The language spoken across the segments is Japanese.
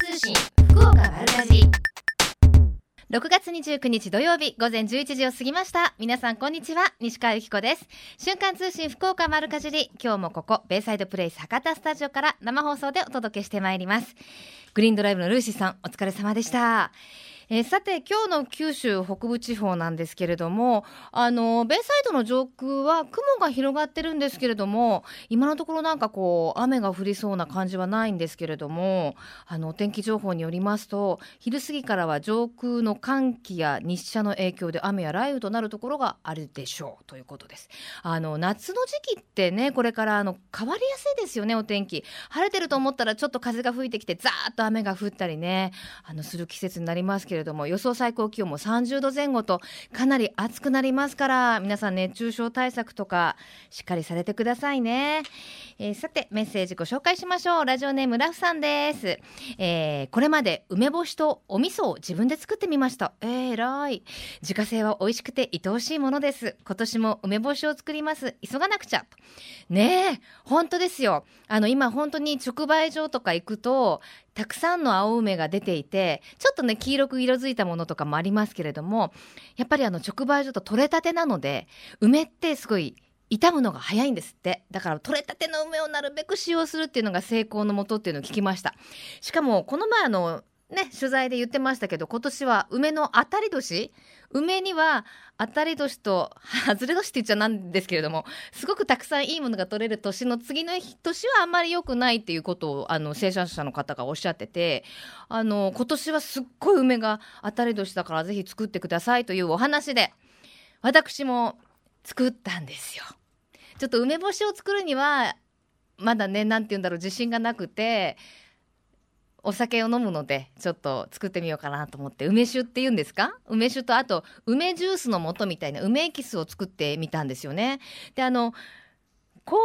通信福岡丸かじり。6月29日土曜日午前11時を過ぎました。皆さんこんにちは。西川由紀子です。瞬間通信福岡丸かじり。今日もここベイサイドプレイス博多スタジオから生放送でお届けしてまいります。グリーンドライブのルーシーさんお疲れ様でした。えー、さて今日の九州北部地方なんですけれどもあのベイサイドの上空は雲が広がってるんですけれども今のところなんかこう雨が降りそうな感じはないんですけれどもあのお天気情報によりますと昼過ぎからは上空の寒気や日射の影響で雨や雷雨となるところがあるでしょうということです。あの夏の時期ってねこれからあの変わりやすいですよねお天気。晴れてると思ったらちょっと風が吹いてきてザーッと雨が降ったりねあのする季節になりますけれどれども予想最高気温も30度前後とかなり暑くなりますから皆さん熱中症対策とかしっかりされてくださいね、えー、さてメッセージご紹介しましょう。ラジオネームラフさんです、えー、これまで梅干しとお味噌を自分で作ってみました。えー、らい。自家製は美味しくて愛おしいものです。今年も梅干しを作ります。急がなくちゃ。ねえ本当ですよ。あの今本当に直売所とか行くとたくさんの青梅が出ていてちょっとね黄色く色づいたものとかもありますけれどもやっぱりあの直売所と取れたてなので梅ってすごい傷むのが早いんですって。だから取れたての梅をなるべく使用するっていうのが成功のもとっていうのを聞きました。しかもこの前あのね、取材で言ってましたけど、今年は梅の当たり年？梅には当たり年と 外れ年って言っちゃなんですけれども、すごくたくさんいいものが取れる年の次の年はあんまり良くないっていうことを、あの、生産者の方がおっしゃってて、あの、今年はすっごい梅が当たり年だからぜひ作ってくださいというお話で、私も作ったんですよ。ちょっと梅干しを作るには、まだね、なんて言うんだろう、自信がなくて、お酒を飲むのでちょっと作ってみようかなと思って梅酒っていうんですか？梅酒とあと梅ジュースの素みたいな梅エキスを作ってみたんですよね。であの氷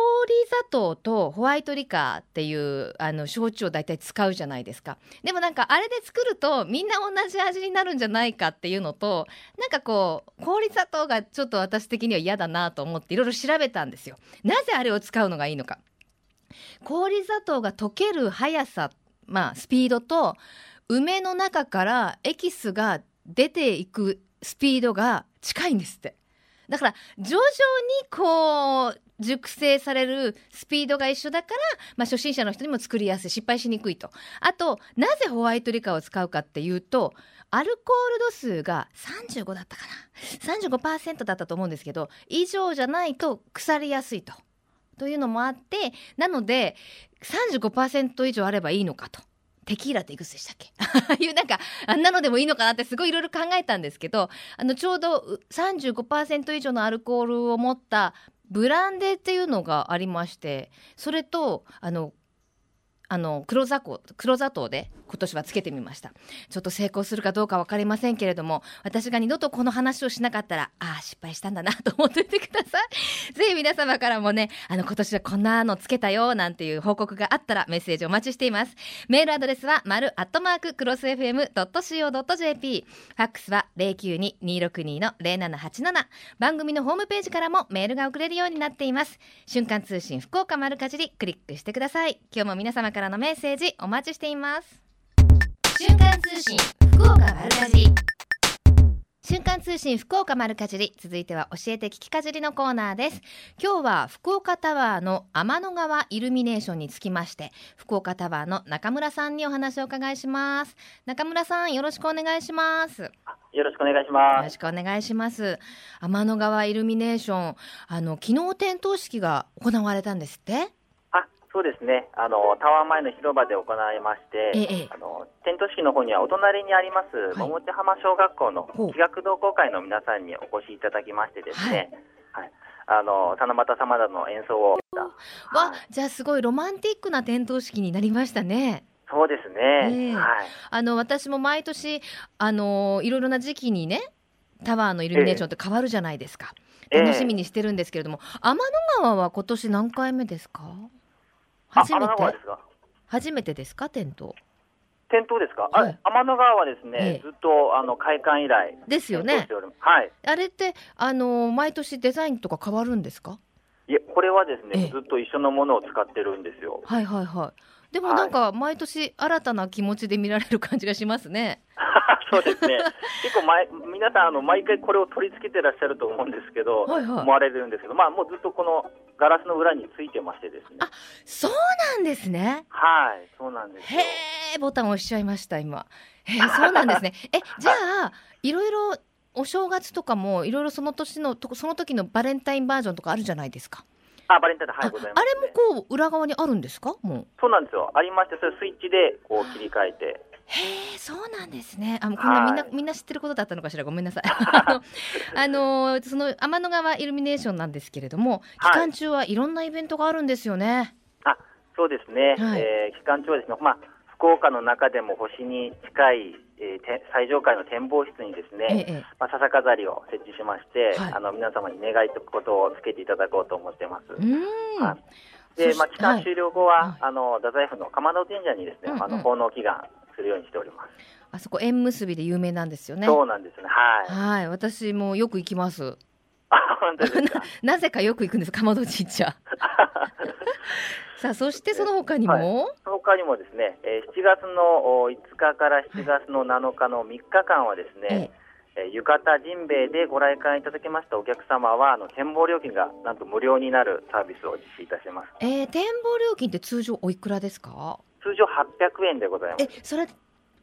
砂糖とホワイトリカーっていうあの焼酎を大体使うじゃないですか。でもなんかあれで作るとみんな同じ味になるんじゃないかっていうのとなんかこう氷砂糖がちょっと私的には嫌だなと思っていろいろ調べたんですよ。なぜあれを使うのがいいのか。氷砂糖が溶ける速さまあ、スピードと梅の中からエキスが出ていくスピードが近いんですって。だから徐々にこう熟成されるスピードが一緒だから、まあ、初心者の人にも作りやすい失敗しにくいとあとなぜホワイトリカを使うかっていうとアルコール度数が35だったかな35%だったと思うんですけど以上じゃないと腐りやすいと。というのもあってなので35%以上あればいいのかと。テキーラっていくつでしたっけ？あ あいうなんかあんなのでもいいのかなってすごいいろいろ考えたんですけどあのちょうど35%以上のアルコールを持ったブランデーっていうのがありましてそれとあのあの黒砂糖黒砂糖で今年はつけてみました。ちょっと成功するかどうか分かりませんけれども私が二度とこの話をしなかったらああ失敗したんだなと思っていてください。ぜひ皆様からもねあの今年はこんなのつけたよなんていう報告があったらメッセージお待ちしています。メールアドレスは丸アットマーククロス FM.co.jp ファックスは092-262の0787番組のホームページからもメールが送れるようになっています。瞬間通信福岡丸かじりクリックしてください。今日も皆様からのメッセージお待ちしています。瞬間通信福岡丸かじり。瞬間通信福岡丸かじり。続いては教えて聞きかじりのコーナーです。今日は福岡タワーの天の川イルミネーションにつきまして福岡タワーの中村さんにお話をお伺いします。中村さんよろしくお願いします。よろしくお願いします。よろしくお願いします。天の川イルミネーションあの昨日点灯式が行われたんですって？そうですねあのタワー前の広場で行いまして、ええ、あの点灯式の方にはお隣にあります、はい、桃地浜小学校の企画同好会の皆さんにお越しいただきましてですね、はい、はい、あの七夕様田の演奏をわ、じゃあすごいロマンティックな点灯式になりましたね。そうですね。えー、はい。あの私も毎年あのいろいろな時期にねタワーのイルミネーションって変わるじゃないですか。えー、楽しみにしてるんですけれども、天の川は今年何回目ですか？初めて？初めてですか？点灯点灯ですか、はい、天の川はですね、ええ、ずっとあの開館以来ですよね。はい。あれってあの毎年デザインとか変わるんですか？いやこれはですね、え、ずっと一緒のものを使ってるんですよ。はいはいはい。でもなんか毎年新たな気持ちで見られる感じがしますね。そうですね。結構前皆さんあの毎回これを取り付けてらっしゃると思うんですけど、はいはい、思われるんですけど、まあもうずっとこのガラスの裏についてましてですね。あ、そうなんですね。はい、そうなんですへえ、ボタン押しちゃいました今。へえ、そうなんですね。え、じゃあいろいろお正月とかもいろいろその年のその時のバレンタインバージョンとかあるじゃないですか。あ、バレンタインはいございます、ね、あれもこう裏側にあるんですか？もう。そうなんですよ。ありまして、それスイッチでこう切り替えて。へえ、そうなんですね。あ、もうこんなみんな、みんな知ってることだったのかしら？ごめんなさい。あの、その天の川イルミネーションなんですけれども、期間中はいろんなイベントがあるんですよね。あ、そうですね。はい、えー、期間中はですね、まあ福岡の中でも星に近い、えー、最上階の展望室にですね、ええ、まあ、笹飾りを設置しまして、はい、あの皆様に願いとくことをつけていただこうと思ってます。はい、で、まあ、期間終了後は、はい、あの太宰府の釜戸神社にですね、うんうん、あの奉納祈願するようにしております。あそこ縁結びで有名なんですよね。そうなんですね。はい。はい、私もよく行きます。あ、本当ですか な。なぜかよく行くんです。釜戸神社。さあそしてその他にも、はい、他にもですね、えー、7月の5日から7月の7日の3日間はですね、はい、えー、浴衣ジンベエでご来館いただきましたお客様はあの展望料金がなんと無料になるサービスを実施いたします。えー、展望料金って通常おいくらですか？通常800円でございます。え、それ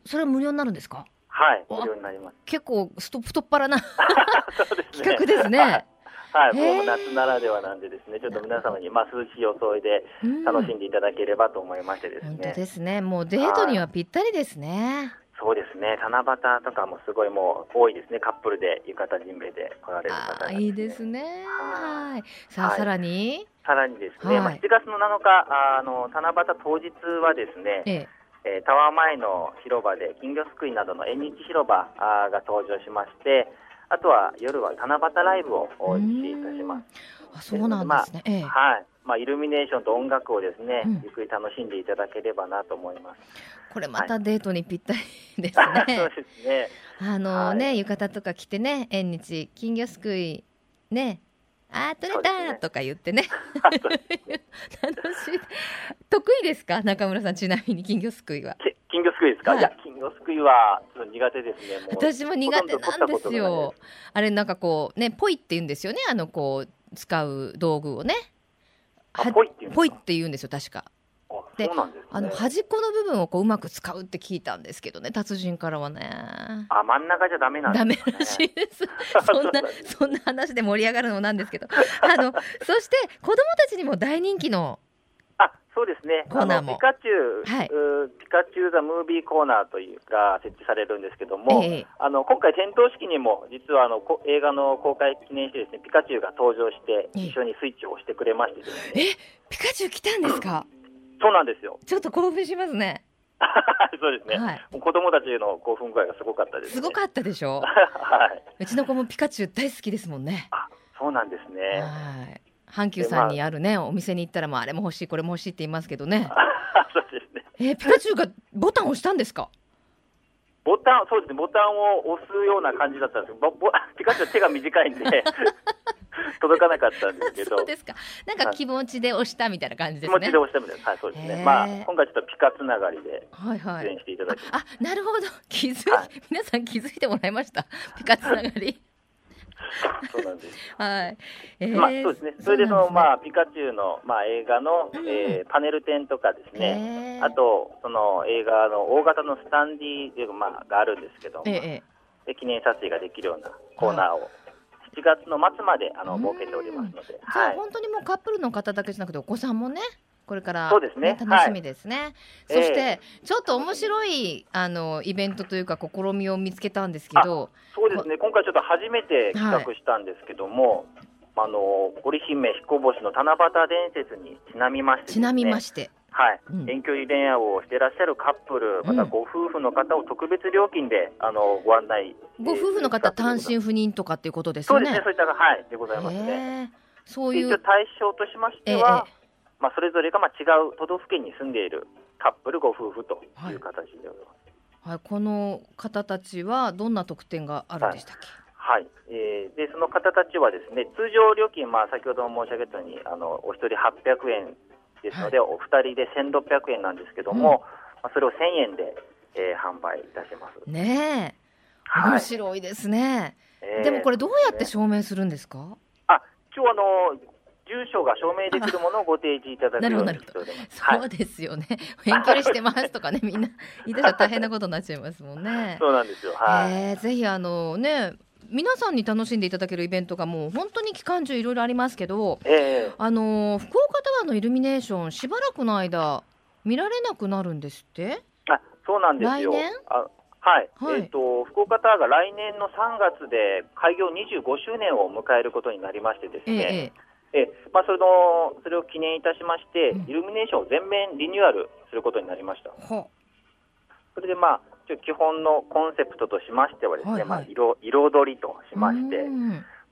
それは無料になるんですか？はい、無料になります。結構スト太っ腹な 企画ですね。はい、もう夏ならではなんでですね、ちょっと皆様にまあ涼しい装いで楽しんでいただければと思いましてですね。本当ですね。もうデートにはぴったりですね。そうですね。七夕とかもすごいもう多いですね。カップルで浴衣ジンベエで来られる方、ね、いいですね。はい。さあ、はい、さらに？さらにですね。はい、まあ7月の7日あの七夕当日はですね。えええー、タワー前の広場で金魚すくいなどの縁日広場が登場しまして、あとは夜は七夕ライブを実施いたします。あそうなんですね。まあ、はい。まあ、イルミネーションと音楽をですね、うん、ゆっくり楽しんでいただければなと思います。これまたデートにぴったりですね。はい、そうですね。あのね、はい、浴衣とか着てね、縁日、金魚すくい、ね、あー取れたとか言ってね。楽しい。得意ですか？中村さん、ちなみに金魚すくいは。くいですか、はい、いや、金魚すくいはちょっと苦手ですね。私も苦手なんですよ。あれ、なんかこう、ね、ぽいって言うんですよね？あの、こう、使う道具をね。ぽいって言うんですよ、確か。で、ね、あの端っこの部分をこううまく使うって聞いたんですけどね達人からはねあ真ん中じゃダメなんです、ね、ダメらしいです そんなそんな話で盛り上がるのなんですけどあのそして子供たちにも大人気のそうですね。コーナーもピカチュウ、はい、ピカチュウザムービーコーナーというが設置されるんですけども、えー、あの今回点灯式にも実はあの映画の公開記念してですね、ピカチュウが登場して一緒にスイッチを押してくれましてですね。え、ピカチュウ来たんですか？そうなんですよ。ちょっと興奮しますね。そうですね、はい、子供たちの興奮具合がすごかったです、ね、すごかったでしょ？はい。うちの子もピカチュウ大好きですもんね。あ、そうなんですね。はい。阪急さんにあるね、まあ、お店に行ったらもうあれも欲しいこれも欲しいって言いますけどね。そうですね。えー、ピカチュウがボタン押したんですか？ボタンそうですね。ボタンを押すような感じだったんです。ボボピカチュウ手が短いんで 届かなかったんですけど。そうですか。なんか気持ちで押したみたいな感じですね。気持ちで押したみたいな。はいそうですね。まあ今回ちょっとピカつながりで出演していただきはいはい、あなるほど。気づい、はい、皆さん気づいてもらいました。ピカつながり そうなんです。はい。えー、まあそうですね。それでその、ね、まあピカチュウのまあ映画の、うん、えー、パネル展とかですね。あとその映画の大型のスタンディーまあがあるんですけど、えー、で記念撮影ができるようなコーナーを。7月の末まであの設けておりますので、はい、本当にもうカップルの方だけじゃなくてお子さんもねこれから、ね、そうですね。楽しみですね、はい、そして、えー、ちょっと面白いあのイベントというか試みを見つけたんですけどそうですね。今回ちょっと初めて企画したんですけども、はい、あの織姫彦星の七夕伝説にちなみまして、ね、ちなみまして。はい、うん、遠距離恋愛をしていらっしゃるカップル、またご夫婦の方を特別料金で、あのご案内、ご夫婦の方、単身赴任とかっていうことですよね。そうです。ね、そういったはい。でございますね。そういう対象としましては、えーまあ、それぞれがまあ違う都道府県に住んでいるカップルご夫婦という形でございます。はい、はい、この方たちはどんな特典があるんでしたっけ、はい、はい、えー、でその方たちはですね通常料金、まあ、先ほども申し上げたようにあのお一人800円ですので、はい、お二人で1600円なんですけども、うん、まあ、それを1000円で、えー、販売いたします。ねえ、面白いですね。はい、でもこれどうやって証明するんですか？えー、あ、今日あの住所が証明できるものをご提示いただくようにしております。そうですよね。遠距離してますとかね、みんな言ったら大変なことになっちゃいますもんね。そうなんですよ。はい。えー、ぜひあのね。皆さんに楽しんでいただけるイベントがもう本当に期間中いろいろありますけど、えー、あの福岡タワーのイルミネーションしばらくの間見られなくなるんですって？あそうなんですよ来年？あはい、はい、えっ、ー、と福岡タワーが来年の3月で開業25周年を迎えることになりましてですね、えーえまあ、それのそれを記念いたしまして、イルミネーションを全面リニューアルすることになりました。それで、まあ、基本のコンセプトとしましてはですね、はいはい、まあ、色彩りとしまして、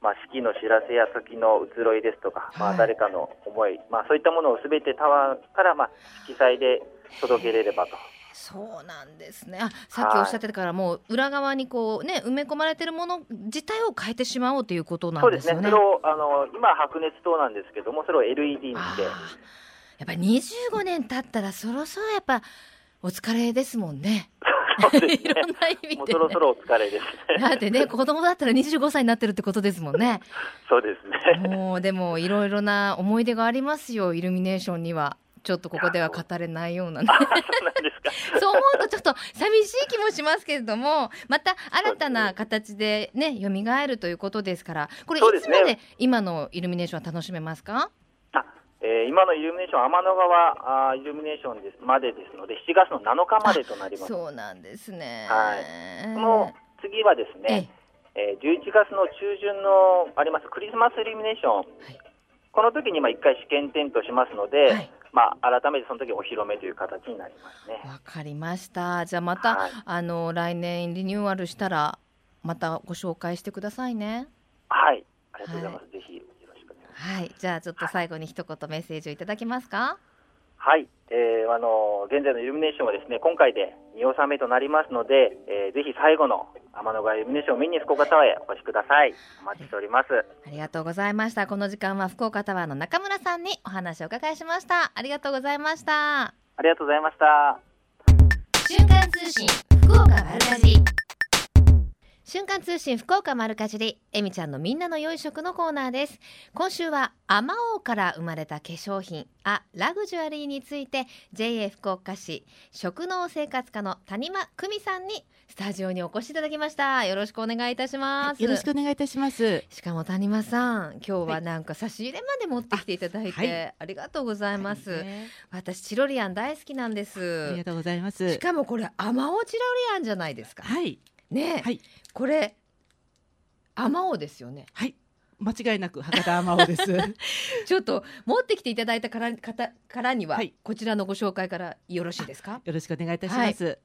まあ、式の知らせや時の移ろいですとか、まあ、誰かの思い、まあ、そういったものをすべてタワーから、まあ、色彩で届けれればとそうなんですね。あ、さっきおっしゃってたから、もう裏側にこうね埋め込まれてるもの自体を変えてしまおうということなんですね。そうですね。それをあの今白熱灯なんですけども、それを LED にして。やっぱり25年経ったらそろそろやっぱお疲れですもんね。ね。いろんな意味で、ね、そろそろお疲れですね。だってね、子供だったら25歳になってるってことですもんね。そうですね。もうでもいろいろな思い出がありますよ、イルミネーションには。ちょっとここでは語れないような、ね、そう思うとちょっと寂しい気もしますけれどもまた新たな形でね蘇るということですからこれいつまで今のイルミネーションは楽しめますか？あ、えー、今のイルミネーション天の川あイルミネーションですまでですので7月の7日までとなります。そうなんですね。はい。その次はですねえー、11月の中旬のありますクリスマスイルミネーション、はい、この時にまあ1回試験点灯しますので、はいまあ、改めてその時お披露目という形になりますね。わかりました。じゃあまた、はい、あの来年リニューアルしたらまたご紹介してくださいね。はい、ありがとうございます。はい、ぜひよろしくお願いします。はい、じゃあちょっと最後に一言メッセージをいただけますか？はい、えー、あの現在のイルミネーションはですね今回で2納めとなりますので、えー、ぜひ最後の天の川イルミネーションを見に福岡タワーへお越しください。お待ちしております。ありがとうございました。この時間は福岡タワーの中村さんにお話をお伺いしました。ありがとうございました。ありがとうございました。瞬間通信福岡丸かじ瞬間通信福岡丸かじりえみちゃんのみんなの良い食のコーナーです。今週はアマオから生まれた化粧品あラグジュアリーについて JA 福岡市食農生活課の谷間久美さんにスタジオにお越しいただきました。よろしくお願いいたします、よろしくお願いいたします。しかも谷間さん今日はなんか差し入れまで持ってきていただいて、はい、ありがとうございます、はいね、私チロリアン大好きなんです。ありがとうございます。しかもこれアマオチロリアンじゃないですか。はいね、はい、これあまおうですよね。はい。間違いなく博多あまおうです。ちょっと持ってきていただいたから方からには、はい、こちらのご紹介からよろしいですか？よろしくお願いいたします、はい、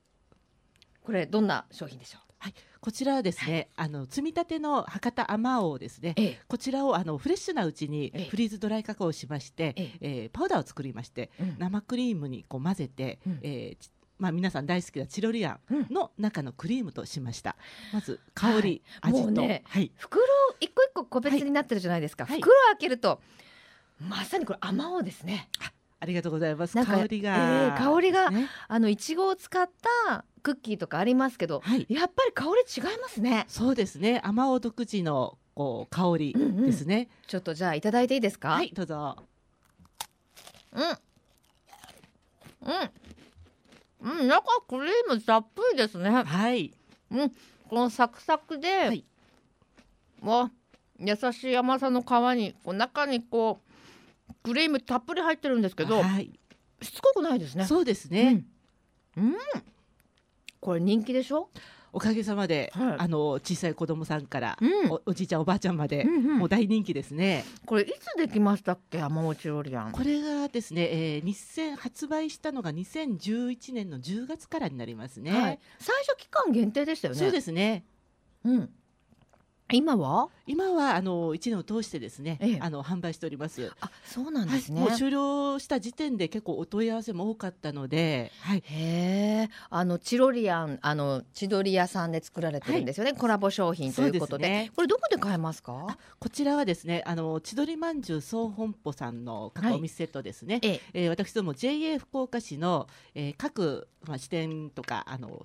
これどんな商品でしょう？はい、こちらはですね、はい、あの積み立ての博多あまおうですね、ええ、こちらをあのフレッシュなうちにフリーズドライ加工しまして、ええ。えー、パウダーを作りまして、うん、生クリームにこう混ぜて、うん、えー、まあ、皆さん大好きなチロリアンの中のクリームとしました。まず香り、はい、味と、ね、はい、袋一個一個個別になってるじゃないですか。はい、袋開けるとまさにこれあまおうですね。ありがとうございます。香りが、えー、香りが、ね、あのいちごを使ったクッキーとかありますけど、はい、やっぱり香り違いますね。そうですね。あまおう独自のこう香りですね、うんうん、ちょっとじゃあいただいていいですか？はい、どうぞ。うん。うん。うん、中クリームたっぷりですね。はい。うん、このサクサクで、はい、わ優しい甘さの皮にこう中にこうクリームたっぷり入ってるんですけど、はい、しつこくないですね。そうですね。うん、うん、これ人気でしょ？おかげさまで、はい、あの小さい子供さんから、うん、おおじいちゃんおばあちゃんまで、うんうん、もう大人気ですね。これいつできましたっけ山内ロリアン。これがですね、えー、2000発売したのが2011年の10月からになりますね。はい、最初期間限定でしたよね。そうですね。うん。今は？今はあの一年を通してですね、ええ、あの販売しております。あ、そうなんですね、はい、もう終了した時点で結構お問い合わせも多かったので、はい。へえ、あのチロリアンあの千鳥屋さんで作られてるんですよね、はい、コラボ商品ということで、ね、これどこで買えますか？こちらはですね、あの千鳥まんじゅう総本舗さんのカカオミスセットですね。はい、ええー、私ども JA 福岡市の、えー、各まあ支店とかあの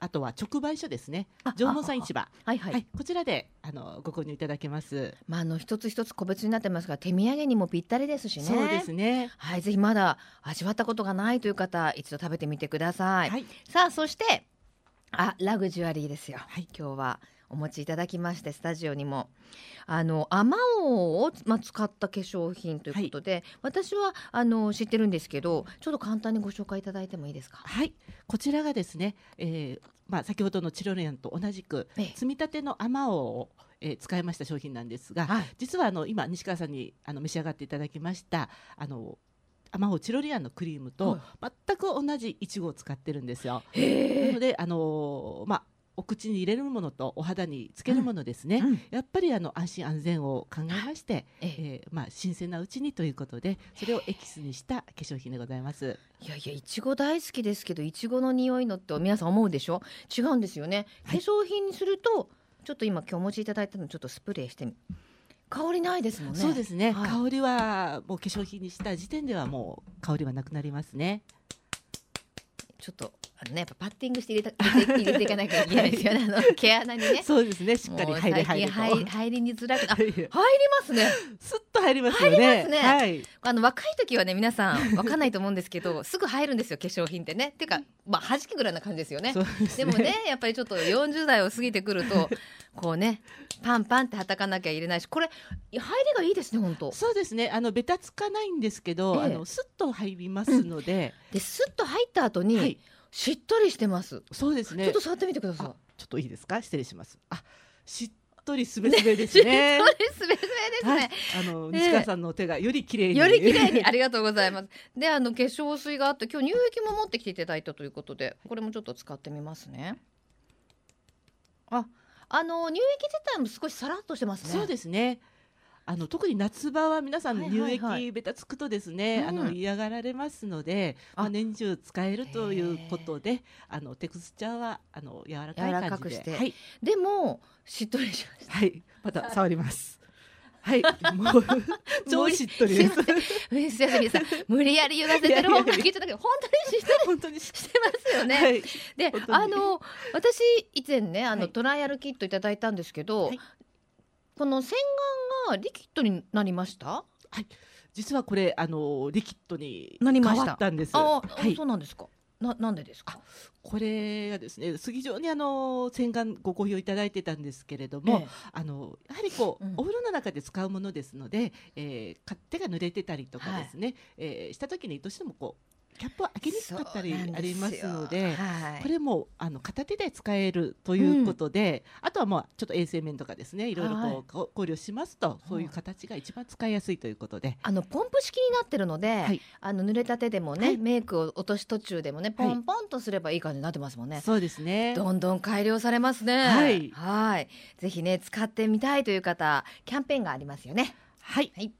あとは直売所ですね。縄文産市場。はいはい、はい、こちらであのご購入いただけます。まああの一つ一つ個別になってますが手土産にもぴったりですしね。そうですね。はいぜひまだ味わったことがないという方一度食べてみてください、はい、さあそしてあラグジュアリーですよ、はい、今日はお持ちいただきましてスタジオにも。あのアマオを、まあ、使った化粧品ということで、はい、私はあの知ってるんですけどちょっと簡単にご紹介いただいてもいいですか？はい。こちらがですね、えーまあ、先ほどのチロリアンと同じく、積み立てのアマオをえー、使いました商品なんですが、はい、実はあの今西川さんにあの召し上がっていただきましたあのアマオチロリアンのクリームと全く同じいちごを使ってるんですよ。なのであのー、まあお口に入れるものとお肌につけるものですね、うん。うん、やっぱりあの安心安全を考えまして、ええ。ー、まあ、新鮮なうちにということでそれをエキスにした化粧品でございます。いやいやいちご大好きですけどいちごの匂いのって皆さん思うでしょ？違うんですよね、化粧品にするとちょっと今今日お持ちいただいたのちょっとスプレーして香りないですもんね。そうですね、はい、香りはもう化粧品にした時点ではもう香りはなくなりますねちょっとあのね、やっぱパッティングして入れた入れて入れていかなきゃいけないですよね。あの毛穴にね。そうですね。しっかり入り入入入りにづらく入りますね。すっと入りますよね。入りますね。はい。あの若い時はね皆さんわかんないと思うんですけど、すぐ入るんですよ化粧品ってね。っていうかまあ弾くぐらいな感じですよね。でねでもねやっぱりちょっと40代を過ぎてくるとこうねパンパンってはたかなきゃ入れないし、これ入りがいいですね本当。そうですね。あのベタつかないんですけど、ええ、あのスッと入りますので。うん、でスッと入った後に。はいしっとりしてます。そうですね。ちょっと触ってみてください。ちょっといいですか？失礼します。あ、しっとりすべすべですね。しっとりすべすべですね。はい、あの、西川さんの手がより綺麗に。より綺麗に、ありがとうございます。で、あの化粧水があって、今日乳液も持ってきていただいたということで、これもちょっと使ってみますね。あ、あの乳液自体も少しさらっとしてますね。そうですね。あの特に夏場は皆さん乳液べたつくとですね、あの嫌がられますので、まあ、年中使えるということであのテクスチャーはあの柔らかい感じで、はい、でもしっとりしました。はい。また触りますはい、もう超しっとりです。すみさん、無理やり言わせてる。方が聞いたけど、本当にしっとり本当にしてますよね。はい、で、あの私以前ね、あの、はい、トライアルキットいただいたんですけど、はい、この洗顔がリキッドになりました？はい。実はこれあのリキッドに変わったんです。あ、はい、そうなんですかななんでですか？これがですね非常にあの洗顔ご好評いただいてたんですけれども、ええ、あのやはりこう、うん、お風呂の中で使うものですので、えー、手が濡れてたりとかですね、はい、えー、した時にどうしてもこうキャップは開けにくかったりありますので、はい、これもあの片手で使えるということで、うん、あとはまあちょっと衛生面とかですねいろいろこう、はい、考慮しますとそういう形が一番使いやすいということで、あのポンプ式になってるので、はい、あの濡れた手でもね、メイクを落とし途中でもねポンポンとすればいい感じになってますもんね。そうですね。どんどん改良されますね。はい。はい。ぜひね使ってみたいという方キャンペーンがありますよね。はい、はい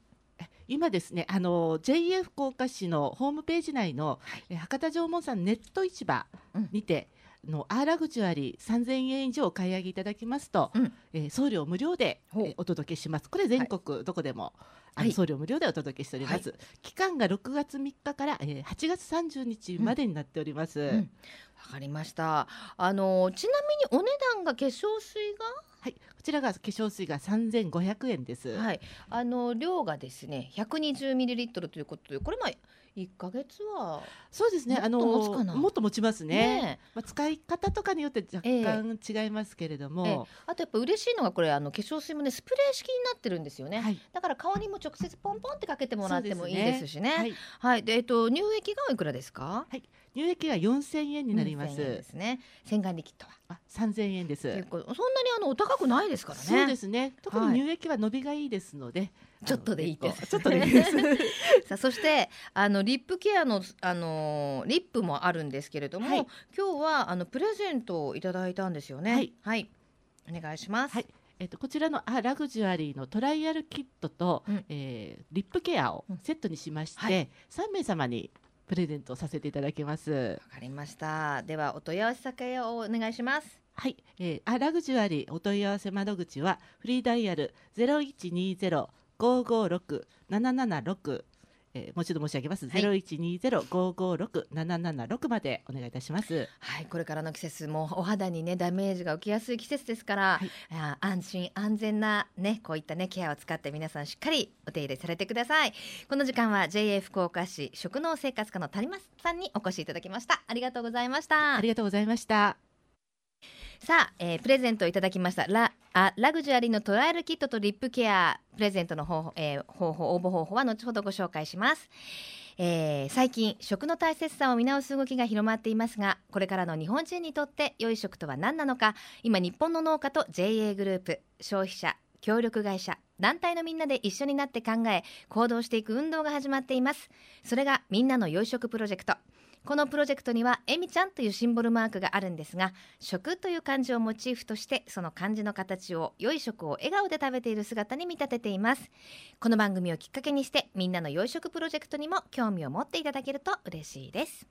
今ですねあの JA 福岡市のホームページ内の、はい、博多縄文産ネット市場にて、うん、のアーラグジュアリー3000円以上お買い上げいただきますと、うん、えー、送料無料で、えー、お届けします。これ全国どこでも、はい、送料無料でお届けしております、はい、期間が6月3日から、えー、8月30日までになっております、わ、うん、かりました。あのちなみにお値段が化粧水が？はいこちらが化粧水が3500円です。はい、あの量がですね120ミリリットルということで、これまあ一ヶ月はそうですね。あのもっと持ちますね。ねまあ使い方とかによって若干違いますけれども、えーえー、あとやっぱ嬉しいのがこれあの化粧水もねスプレー式になってるんですよね。はい、だから顔にも直接ポンポンってかけてもらってもいいですしね。ねはい、はい、でえっと乳液がいくらですか？はい。乳液が四千円になります。ですね。洗顔リキッドは。あ、三千円です。結構そんなにあのお高くないですからね。そうですね。特に乳液は伸びがいいですので、はい、ちょっとでいいです。ちょっとでいいです。さあそしてあのリップケアのあのリップもあるんですけれども、はい、今日はあのプレゼントをいただいたんですよね。はい。はい、お願いします。はい。えっと、こちらのあラグジュアリーのトライアルキットと、うん、えー、リップケアをセットにしまして、うんはい、3名様にプレゼントさせていただきます。わかりました。ではお問い合わせ先をお願いします。はい、えー、あラグジュアリーお問い合わせ窓口はフリーダイヤルゼロ一二ゼロ五五六七七六えー、もう一度申し上げます。ゼロ一二ゼロ五五六七七六までお願いいたします。はい、これからの季節もお肌にねダメージが起きやすい季節ですから、はい、安心安全なねこういったねケアを使って皆さんしっかりお手入れされてください。この時間は JA 福岡市食農生活課の谷松さんにお越しいただきました。ありがとうございました。ありがとうございました。さあ、えー、プレゼントをいただきました。ラあラグジュアリーのトライアルキットとリップケア。プレゼントの方法,、えー、方法応募方法は後ほどご紹介します。えー、最近食の大切さを見直す動きが広まっていますがこれからの日本人にとって良い食とは何なのか今日本の農家と JA グループ消費者協力会社団体のみんなで一緒になって考え行動していく運動が始まっています。それがみんなの良い食プロジェクト。このプロジェクトにはえみちゃんというシンボルマークがあるんですが食という漢字をモチーフとしてその漢字の形を良い食を笑顔で食べている姿に見立てています。この番組をきっかけにしてみんなの良い食プロジェクトにも興味を持っていただけると嬉しいです。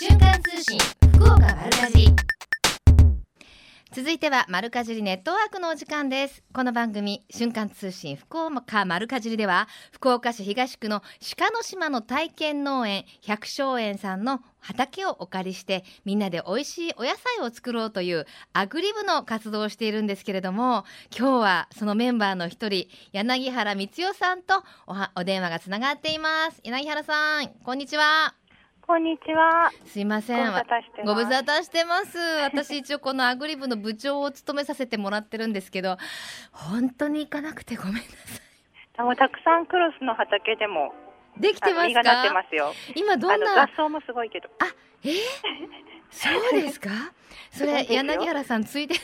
瞬間通信福岡丸かじ続いては丸かじりネットワークのお時間です。この番組瞬間通信福岡丸かじりでは福岡市東区の鹿の島の体験農園百姓園さんの畑をお借りしてみんなで美味しいお野菜を作ろうというアグリ部の活動をしているんですけれども今日はそのメンバーの一人柳原光代さんとお電話がつながっています。柳原さんこんにちは。こんにちは。すいません。ご無沙汰してます。私一応このアグリ部の部長を務めさせてもらってるんですけど、本当に行かなくてごめんなさい。もたくさんクロスの畑でもできてますか？なってますよ。今どんな？雑草もすごいけど。あ、えー、そうですか？それ柳原さんついで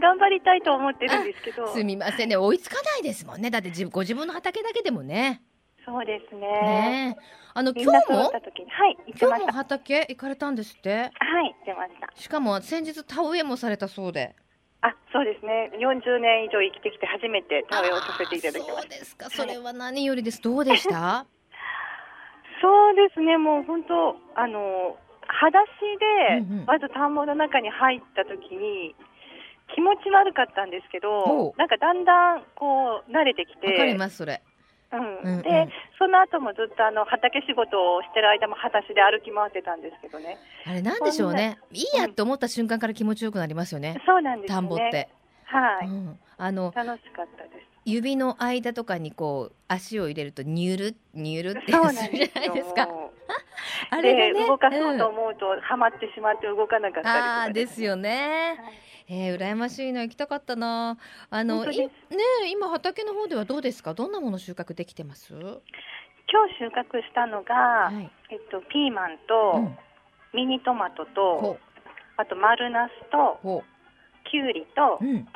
頑張りたいと思ってるんですけど。すみませんね、追いつかないですもんね。だってご自分の畑だけでもね。そうですね。ねあの今日も、はい、今日も畑行かれたんですって？はい、出ました。しかも先日田植えもされたそうで。あ、そうですね。40年以上生きてきて初めて田植えをさせていただきました。そうですか。それは何よりです。どうでした？そうですね。もう本当あの裸足でまず田んぼの中に入った時に。気持ち悪かったんですけど、なんかだんだんこう慣れてきて。わかりますそれ。うん、で、その後もずっとあの畑仕事をしてる間も裸足で歩き回ってたんですけどね。あれなんでしょうね。いいやって思った瞬間から気持ちよくなりますよね。そうなんです、ね、田んぼって。はい、うん、あの楽しかったです。指の間とかにこう足を入れるとニュルニュルってするじゃないですか。あれがね、動かそうと思うと、うん、はまってしまって動かなかったりとか、ね、ですよね。はいえー、羨ましいの行きたかったな。あのね今畑の方ではどうですか？どんなもの収穫できてます？今日収穫したのが、はい、えっとピーマンと、うん、ミニトマトと、あと丸ナスと、きゅうりと、うん、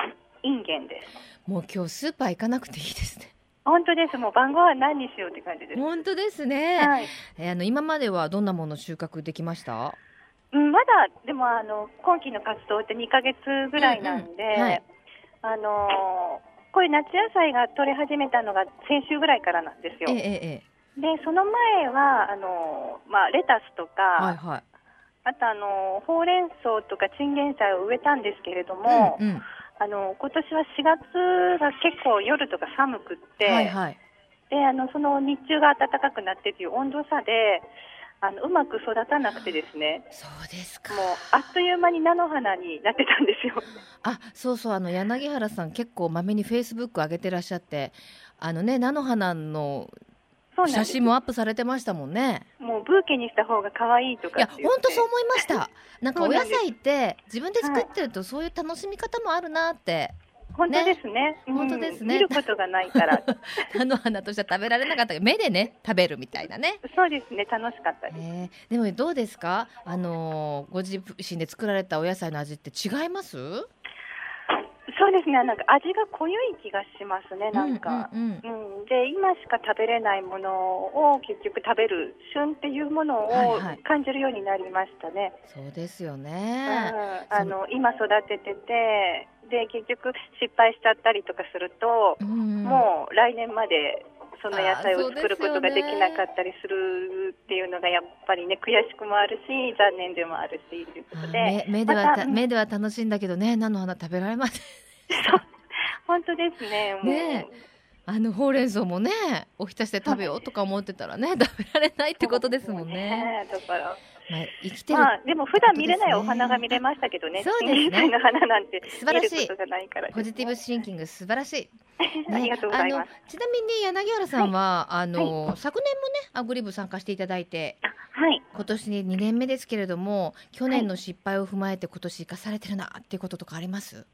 インゲンです。もう今日スーパー行かなくていいですね。本当です。もう晩ご飯何にしようって感じです。本当ですね。はい、えー、あの今まではどんなもの収穫できました？うん、まだでもあの今期の活動って2か月ぐらいなんで、うんうんはい、あのこういう夏野菜が取れ始めたのが先週ぐらいからなんですよ。ええ、でその前はあの、まあ、レタスとか、はいはい、あとあのほうれん草とかチンゲン菜を植えたんですけれども、うんうん、あの今年は4月が結構夜とか寒くって、はいはい、であのその日中が暖かくなってという温度差であのうまく育たなくてですね。そうですか。もうあっという間に菜の花になってたんですよ。あ、そうそうあの柳原さん結構まめにフェイスブック上げてらっしゃって、あのね菜の花の写真もアップされてましたもんね。もうブーケにした方が可愛いとか、ね、いや本当そう思いました。なんかお野菜って自分で作ってるとそういう楽しみ方もあるなって。本当ですね。ね本当ですね。見ることがないから。菜の花としては食べられなかったけど、目でね、食べるみたいなね。そうですね、楽しかったです。えー、でも、どうですか？あのー、ご自身で作られたお野菜の味って違います？そそうですね。なんか味が濃い気がしますねなんか、うん、うん。うん、で今しか食べれないものを結局食べる旬っていうものを感じるようになりましたね、はいはい、そうですよね、うん、あの今育てててで結局失敗しちゃったりとかすると、もう来年までその野菜を作ることができなかったりするっていうのがやっぱりね悔しくもあるし残念でもあるしということで。目では、目では楽しいんだけどね菜の花食べられません。本当ですねねあのほうれん草もねおひたしで食べようとか思ってたらね、食べられないってことですもんね。ね。だからまあ、生きてる、まあ、でも普段見れないお花が見れましたけどね。そうですね。の花なんて素晴らしい。ポジティブシンキング素晴らしい。ありがとうございます。ちなみに柳原さんは、はい、あの、はい、昨年もねアグリブ参加していただいて、はい。今年に2年目ですけれども、去年の失敗を踏まえて今年生かされてるなっていうこととかあります？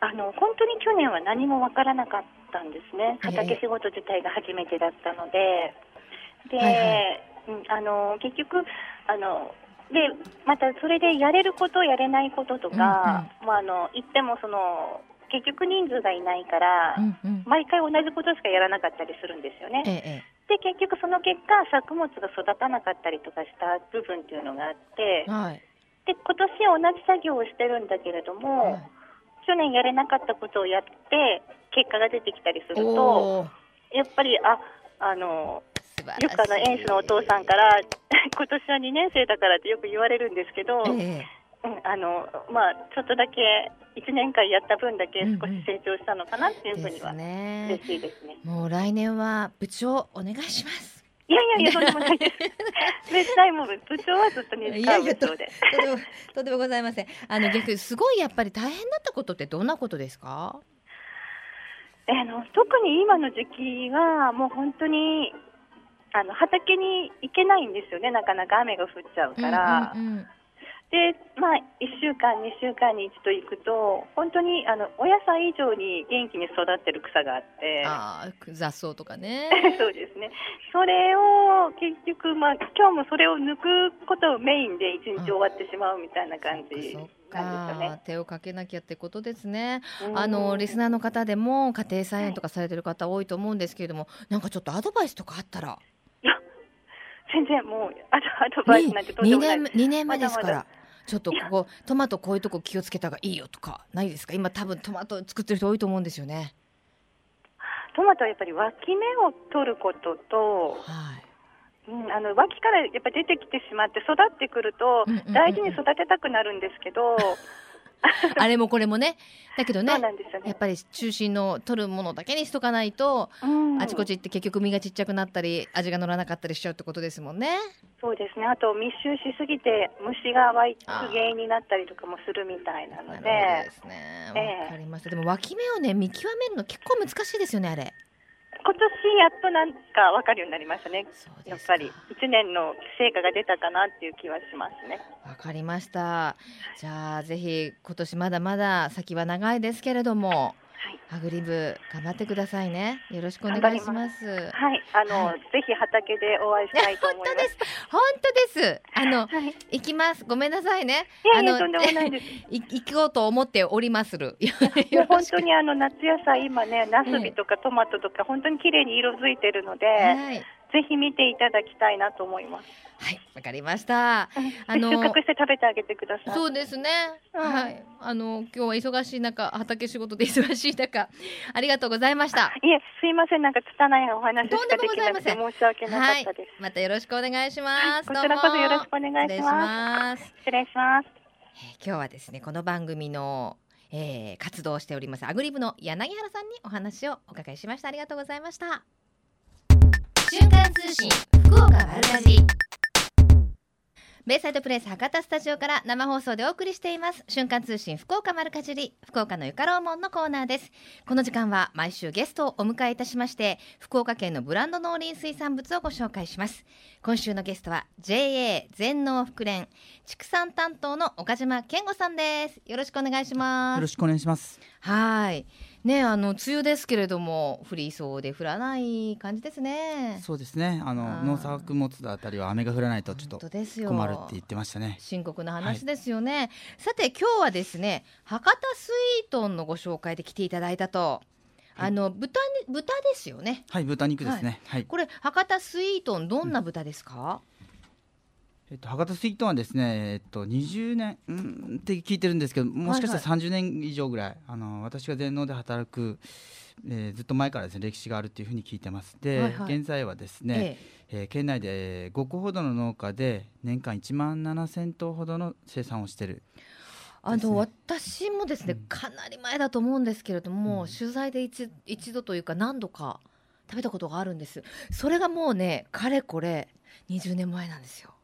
あの本当に去年は何もわからなかったんですね。畑仕事自体が初めてだったので、で、はいはい、うん、あの結局あのでまたそれでやれることやれないこととか、うんうん、まああの言ってもその結局人数がいないから、うんうん、毎回同じことしかやらなかったりするんですよね。ええ、で結局その結果作物が育たなかったりとかした部分っていうのがあって、はい、で今年同じ作業をしてるんだけれども、はい、去年やれなかったことをやって結果が出てきたりするとやっぱりああのよくあのエンスのお父さんから 今年は2年生だからってよく言われるんですけど、えうん、あのまあ、ちょっとだけ1年間やった分だけ少し成長したのかなっていうふうには、嬉しいですね。もう来年は部長お願いします。いやいやいや、とんでもないです。絶対もう部長はずっとね、いやいやと、とでも、とでもございません。あの逆すごいやっぱり大変だったことってどんなことですか？あの特に今の時期はもう本当にあの畑に行けないんですよね、なかなか雨が降っちゃうから。うんうんうんでまあ、1週間、2週間に一度行くと本当にあのお野菜以上に元気に育ってる草があってあ雑草とかね そうですねそれを結局、まあ、今日もそれを抜くことをメインで一日終わってしまうみたいな感じなんですよね。手をかけなきゃってことですね。あのリスナーの方でも家庭菜園とかされてる方多いと思うんですけれども、なんかちょっとアドバイスとかあったら。全然もう アドバイスなんてとんでもない。2年 ,2 年目ですから。ちょっとここトマトこういうとこ気をつけた方がいいよとかないですか？今多分トマト作ってる人多いと思うんですよね。トマトはやっぱり脇芽を取ることと、はい。うん、あの脇からやっぱ出てきてしまって育ってくると大事に育てたくなるんですけど、あれもこれもねだけどね、ね、やっぱり中心の取るものだけにしとかないと、うん、あちこちって結局身がちっちゃくなったり味が乗らなかったりしちゃうってことですもんね。そうですねあと密集しすぎて虫が湧く原因になったりとかもするみたいなので。なですね。わ、かりました。でも脇芽をね見極めるの結構難しいですよねあれ。今年やっとなんか分かるようになりましたね。やっぱり1年の成果が出たかなっていう気はしますね。わかりました。じゃあぜひ今年まだまだ先は長いですけれども、アグリブ頑張ってくださいね。よろしくお願いします。はい、あの、はい、ぜひ畑でお会いしたいと思います。本当です。本当です。あの、はい、行きます。ごめんなさいね。いやいやとんでもないです。行こうと思っておりまする。本当にあの夏野菜今ね、ナスビとかトマトとか本当に綺麗に色づいてるので、はい、ぜひ見ていただきたいなと思います。はい、わかりました。あの収穫して食べてあげてください。そうですね。うん、はい、あの今日は忙しい中、畑仕事で忙しい中、ありがとうございました。いえ、すいません、なんか拙いお話しかできなくて申し訳なかったです。はい、またよろしくお願いします。こちらこそよろしくお願いします。失礼します。えー、今日はですね、この番組のえー、活動しておりますアグリブの柳原さんにお話をお伺いしましたありがとうございました瞬間通信福岡丸かじベイサイドプレイス博多スタジオから生放送でお送りしています。瞬間通信福岡丸かじり福岡のゆかろうもんのコーナーです。この時間は毎週ゲストをお迎えいたしまして福岡県のブランド農林水産物をご紹介します。今週のゲストは JA 全農福連畜産担当の岡島健吾さんです。よろしくお願いします。よろしくお願いします。はいねあの梅雨ですけれども降りそうで降らない感じですね。そうですね。あの農作物だったりは雨が降らないとちょっと困るって言ってましたね。深刻な話ですよね、はい、さて今日はですね博多スイートンのご紹介で来ていただいたと。あの豚豚ですよね。はい、豚肉ですね。はい。これ博多スイートンどんな豚ですか？えっと、博多スイートンはですね、えっと、20年、うん、って聞いてるんですけどもしかしたら30年以上ぐらい、はいはい、あの私が全農で働く、えー、ずっと前からですね歴史があるっていうふうに聞いてますで、はいはい、現在はですね、ええ。えー、県内で5個ほどの農家で年間1万7000頭ほどの生産をしてる。あの、私もですね、うん、かなり前だと思うんですけれども、うん、取材で一一度というか何度か食べたことがあるんです。それがもうねかれこれ20年前なんですよ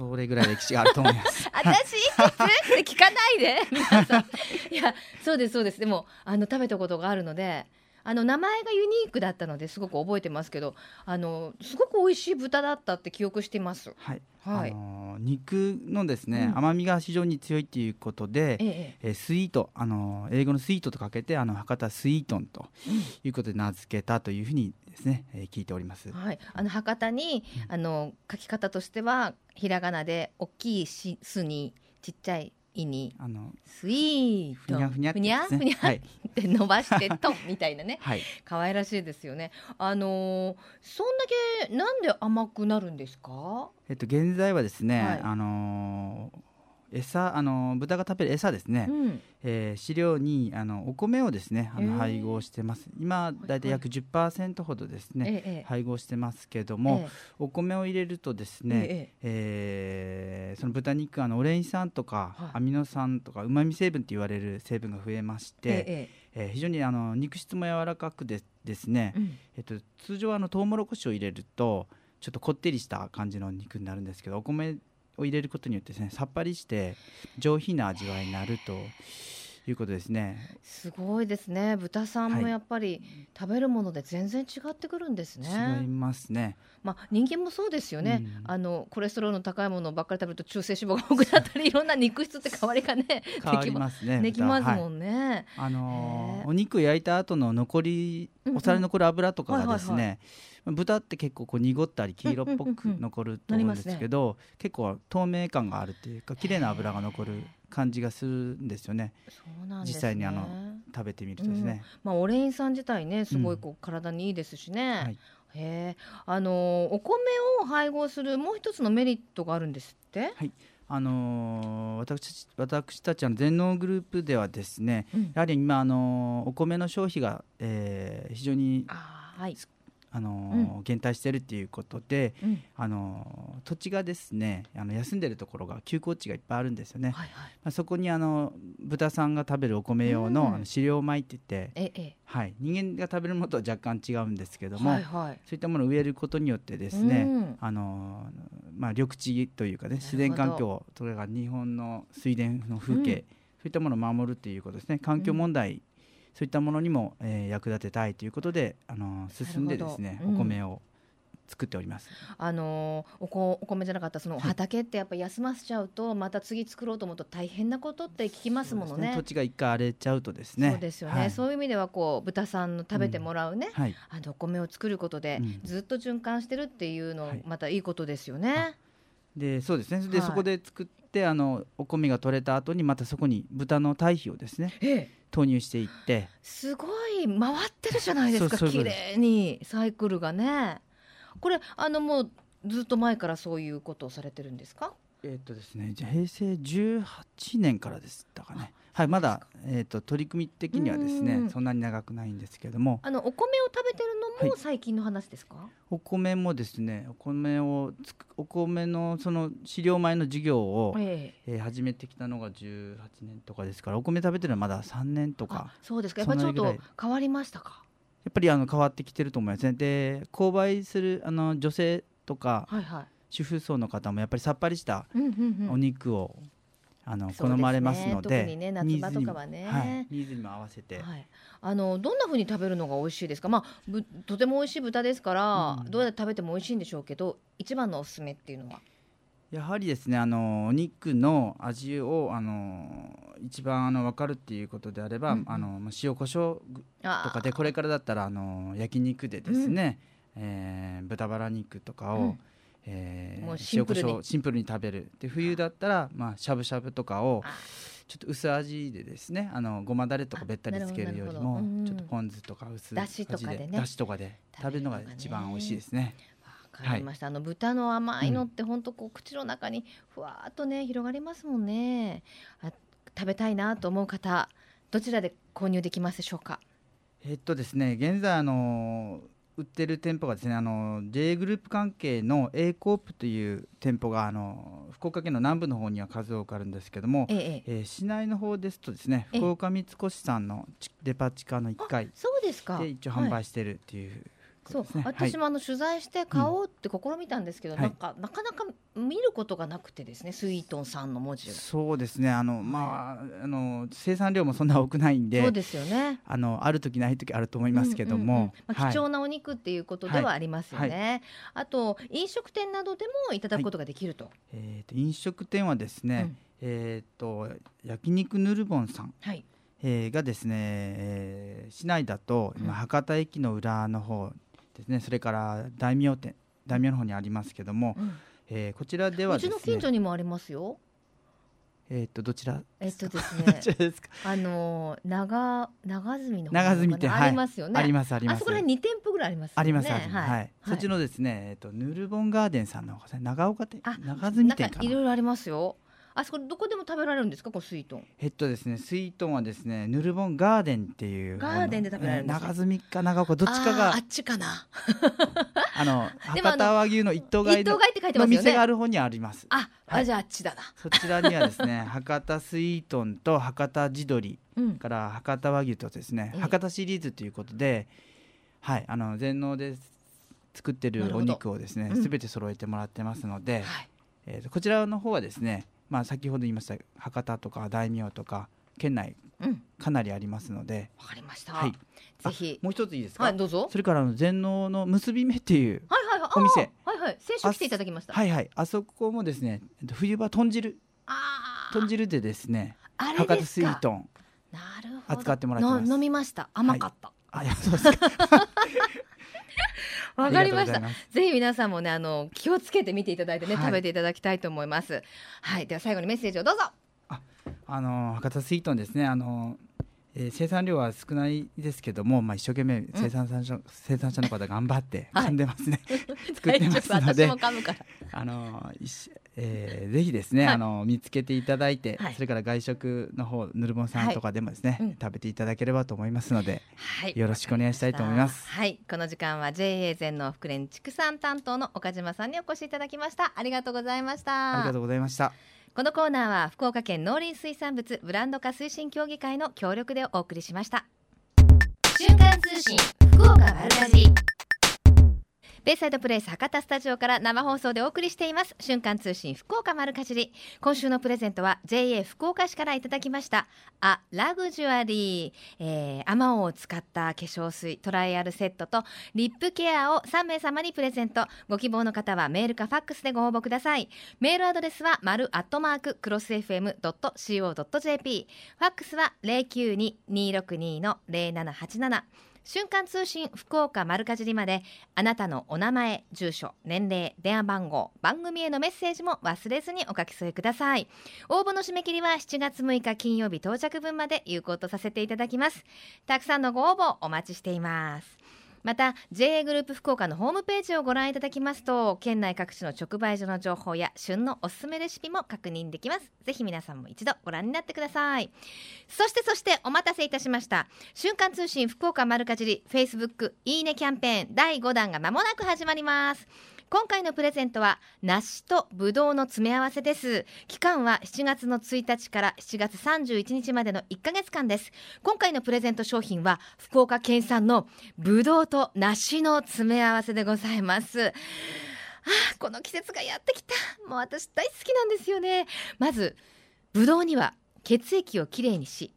それぐらい歴史があると思います。私いくつって聞かないで。皆さん。いやそうですそうです。でもあの食べたことがあるのであの名前がユニークだったのですごく覚えてますけどあのすごく美味しい豚だったって記憶してます。はい、はい、あの肉のですね、うん、甘みが非常に強いということで、ええ。スイートあの英語のスイートとかけてあの博多スイートンということで名付けたというふうにですね、えー、聞いております。はい、あの博多に、あの書き方としてはひらがなで大きいしすにちっちゃいいに。あのスイート。ふにゃふにゃふにゃふにゃって伸ばしてとみたいなね、はい、可愛らしいですよね。あのー、そんだけなんで甘くなるんですか？えっと現在はですね、はい、あのー餌あの豚が食べる餌ですね、うん、えー、飼料にあのお米をですねあの配合してます、今だいたい。約10%ほどですね、えー、配合してますけども、えー、お米を入れるとですね、えー、えー、その豚肉あのオレイン酸とか、はい、アミノ酸とかうまみ成分と言われる成分が増えまして、ええー、非常にあの肉質も柔らかくでですね、うん、えっと、通常あのトウモロコシを入れるとちょっとこってりした感じの肉になるんですけどお米を入れることによってですねさっぱりして上品な味わいになるということですね。すごいですね。豚さんもやっぱり、食べるもので全然違ってくるんですね。違いますね。まあ人間もそうですよね。うん、あのコレステロールの高いものばっかり食べると中性脂肪が多くなったり、いろんな肉質って変わりがね、変わりますね。できますもんね。はい、あのー、お肉焼いた後の残りお皿に残る油とかがですね。豚って結構こう濁ったり黄色っぽく残ると思うんですけど、結構透明感があるっていうか綺麗な油が残る感じがするんですよね。ね、実際にあの食べてみるとですね。うん、まあオレイン酸自体ねすごいこう体にいいですしね。はい、へえ、あのお米を配合するもう一つのメリットがあるんですって？はい。あのー、私私たちの全農グループではですね、うん、やはり今、あのー、お米の消費が、えー、非常に、はい、あの、うん、減退してるっていうことで、うん、あの土地がですねあの休んでるところが休耕地がいっぱいあるんですよね、はいはい、まあ、そこにあの豚さんが食べるお米用の,、あの飼料をまいてて、はい、人間が食べるものとは若干違うんですけども、はいはい、そういったものを植えることによってですね、あのまあ、緑地というかね自然環境それが日本の水田の風景、そういったものを守るっていうことですね。環境問題そういったものにも、えー、役立てたいということで、あの進んでですね、お米を作っております。あのおこお米じゃなかったその畑ってやっぱ休ませちゃうと、また次作ろうと思うと大変なことって聞きますものね。ね。土地が一回荒れちゃうとですね。そうですよね。はい、そういう意味ではこう豚さんの食べてもらうね、うん。はい、あのお米を作ることで、ずっと循環してるっていうの、またいいことですよね。でそうですね。で、はい、そこで作ってあのお米が取れた後にまたそこに豚の堆肥をですね、ええ、投入していって。すごい回ってるじゃないですか綺麗にサイクルがね。これあのもうずっと前からそういうことをされてるんですか？えっとですねじゃ平成18年からでしたかね。はい、まだ、えーと、取り組み的にはですねそんなに長くないんですけれども。あのお米を食べてるのも最近の話ですか、はい、お米もですねお米をお米のその飼料米の授業を、えー、えー、始めてきたのが18年とかですからお米食べてるのはまだ3年とか。そうですか。やっぱりちょっと変わりましたか？やっぱりあの変わってきてると思いますね。で購買するあの女性とか、はいはい、主婦層の方もやっぱりさっぱりしたお肉を、うんうん。うんあの、好まれますので、ね、夏場とかはね、はい、ニーズにも合わせて、はい、あのどんな風に食べるのが美味しいですか？まあぶとても美味しい豚ですから、うん、どうやって食べても美味しいんでしょうけど、一番のおすすめっていうのは？やはりですねあのお肉の味をあの一番あの分かるっていうことであれば、うん、あの塩コショウとかでこれからだったらあの焼肉でですね、うん、えー、豚バラ肉とかを、うん、えー、塩コショウシンプルに食べるで冬だったら、まあ、しゃぶしゃぶとかをちょっと薄味でですねあのごまだれとかべったりつけるよりもちょっとポン酢とか薄だしとかで,、ね、だしとかで食べるのが一番美味しいですね。わかりました、はい、あの豚の甘いのって本当こう口の中にふわっとね広がりますもんね。あ食べたいなと思う方どちらで購入できますでしょうか？えっとですね現在あの売ってる店舗がですねあの J グループ関係の A コープという店舗があの福岡県の南部の方には数多くあるんですけども、ええ。えー、市内の方ですとですね福岡三越さんのデパ地下の1階そうですか。で一応販売してるっていう、はいそう、私もあの取材して買おうって試みたんですけど、なんかなかなか見ることがなくてですねスイートンさんの文字そうですね。あの、まああの生産量もそんな多くないんでそうですよね。あのある時ない時あると思いますけども、まあ、貴重なお肉っていうことではありますよね、あと飲食店などでもいただくことができると,、えー、と飲食店はですね、えっ、と焼肉ヌルボンさん、はい。えー、がですね、えー、市内だと今博多駅の裏の方ですね。それから大名店大名の方にありますけども、うん、えー、こちらではですねうちの近所にもありますよ。えっ、とどちら？えっとですね。あの長長住の長住店、ありますよね、ありますあります。あそこら二店舗ぐらいあります、ありますはい、はい、そっちのですねえっ、とヌルボンガーデンさんの長岡店長住店いろいろありますよあそこどこでも食べられるんですか？このスイートン。えっとですねスイートンはですねヌルボンガーデンっていうガーデンで食べられるんです、長住か長岡どっちかがあっちかな。あの 博多和牛の一頭買いのの店がある方にあります。あ、はい、あじゃああっちだな。そちらにはですね 博多スイートンと博多地鶏から博多和牛とですね、うん、博多シリーズということではいあの全農で作ってるお肉をですねすべ、うん、て揃えてもらってますので、はい、えー、こちらの方はですねまあ、先ほど言いました博多とか大名とか県内かなりありますので。わ、かりました、はい、ぜひ。もう一ついいですか、はい、どうぞ。それから全農の結び目っていうお店、はいはい、先週来ていただきました。はいはい。あそこもですね冬場豚汁。豚汁でですね博多スイートンなるほど。扱ってもらってます。飲みました。甘かった、はい、あやそうですか わかりました。ぜひ皆さんもね、あの気をつけて見ていただいてね、はい、食べていただきたいと思います。はい、では最後にメッセージをどうぞ。あ、あの博多スイートンですね。あのえー、生産量は少ないですけども、まあ、一生懸命生産者、うん、生産者の方頑張って噛んでますね、はい、作ってますので。あの、えー、ぜひですね、はい、あの見つけていただいて、はい、それから外食の方ぬるぼんさんとかでもですね、うん、食べていただければと思いますので、よろしくお願いしたいと思います。はい。この時間は JA 全農福連畜産担当の岡島さんにお越しいただきました。ありがとうございました。ありがとうございました。このコーナーは福岡県農林水産物ブランド化推進協議会の協力でお送りしました。瞬間通信福岡丸かじベイサイドプレイス博多スタジオから生放送でお送りしています。瞬間通信福岡丸かじり。今週のプレゼントは JA 福岡市からいただきました。あラグジュアリー、えー、アマオを使った化粧水トライアルセットとリップケアを3名様にプレゼント。ご希望の方はメールかファックスでご応募ください。メールアドレスは丸アットマーククロス FM.co.jp ファックスは092-262の0787瞬間通信福岡丸かじりまで。あなたのお名前住所年齢電話番号番組へのメッセージも忘れずにお書き添えください。応募の締め切りは7月6日金曜日到着分まで有効とさせていただきます。たくさんのご応募お待ちしています。また JA グループ福岡のホームページをご覧いただきますと県内各地の直売所の情報や旬のおすすめレシピも確認できます。ぜひ皆さんも一度ご覧になってください。そしてそしてお待たせいたしました。瞬間通信福岡丸かじり Facebook いいねキャンペーン第5弾が間もなく始まります。今回のプレゼントは梨とぶどうの詰め合わせです。期間は7月の1日から7月31日までの1ヶ月間です。今回のプレゼント商品は福岡県産のぶどうと梨の詰め合わせでございます。あこの季節がやってきた。もう私大好きなんですよね。まずぶどうには血液をきれいにし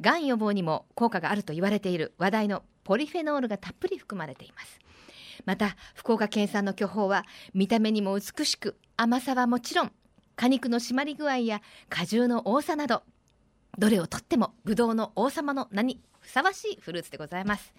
がん予防にも効果があると言われている話題のポリフェノールがたっぷり含まれています。また福岡県産の巨峰は見た目にも美しく甘さはもちろん果肉の締まり具合や果汁の多さなどどれをとってもブドウの王様の名にふさわしいフルーツでございます。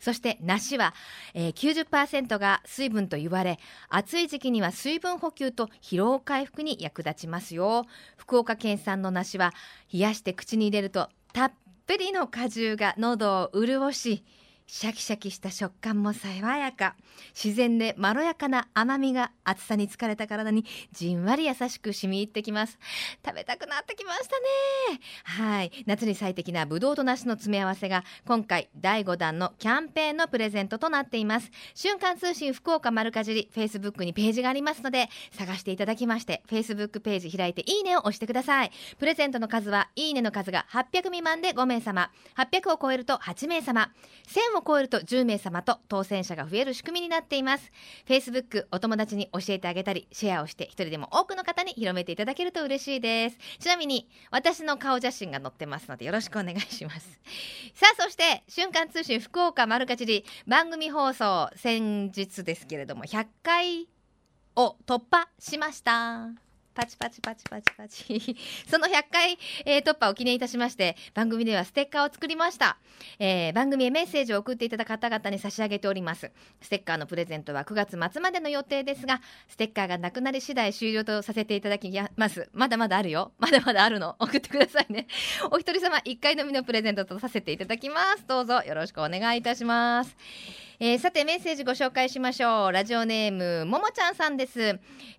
そして梨は、えー、90%が水分と言われ暑い時期には水分補給と疲労回復に役立ちますよ。福岡県産の梨は冷やして口に入れるとたっぷりの果汁が喉を潤しシャキシャキした食感も爽やか。自然でまろやかな甘みが暑さに疲れた体にじんわり優しく染み入ってきます。食べたくなってきましたね。はい。夏に最適なぶどうと梨の詰め合わせが今回第5弾のキャンペーンのプレゼントとなっています。瞬間通信福岡丸かじり Facebook にページがありますので探していただきまして Facebook ページ開いていいねを押してください。プレゼントの数はいいねの数が800未満で5名様。800を超えると8名様。1000を超えると10名様と当選者が増える仕組みになっています。Facebook お友達に教えてあげたりシェアをして一人でも多くの方に広めていただけると嬉しいです。ちなみに私の顔写真が載ってますのでよろしくお願いします。さあそして瞬間通信福岡丸かじり番組放送先日ですけれども100回を突破しました。パチパチパチパチパチ。その100回、えー、突破を記念いたしまして番組ではステッカーを作りました、えー、番組へメッセージを送っていただく方々に差し上げております。ステッカーのプレゼントは9月末までの予定ですがステッカーがなくなり次第終了とさせていただきます。まだまだあるよ。まだまだあるの。送ってくださいね。お一人様1回のみのプレゼントとさせていただきます。どうぞよろしくお願いいたします。えー、さてメッセージご紹介しましょう。ラジオネームももちゃんさんです、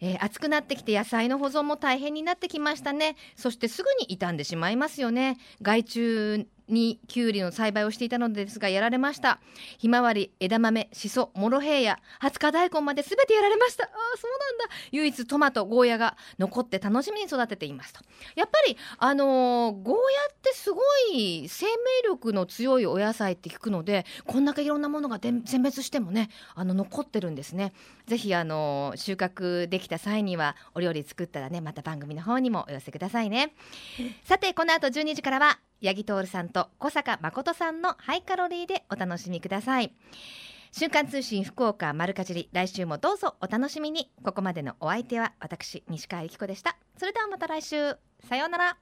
えー、暑くなってきて野菜の保存も大変になってきましたね。そしてすぐに傷んでしまいますよね。害虫にきゅうりの栽培をしていたのですがやられました。ひまわり枝豆しそモロヘイヤ20日大根まで全てやられました。ああそうなんだ。唯一トマトゴーヤが残って楽しみに育てていますと。やっぱりあのー、ゴーヤってすごい生命力の強いお野菜って聞くのでこんだけいろんなものが全滅してもねあの残ってるんですね。ぜひあのー、収穫できた際にはお料理作ったらねまた番組の方にもお寄せくださいね。さてこの後12時からは八木徹さんと小坂誠さんのハイカロリーでお楽しみください。瞬間通信福岡丸かじり来週もどうぞお楽しみに。ここまでのお相手は私西川由紀子でした。それではまた来週。さようなら。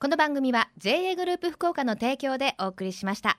この番組は JA グループ福岡の提供でお送りしました。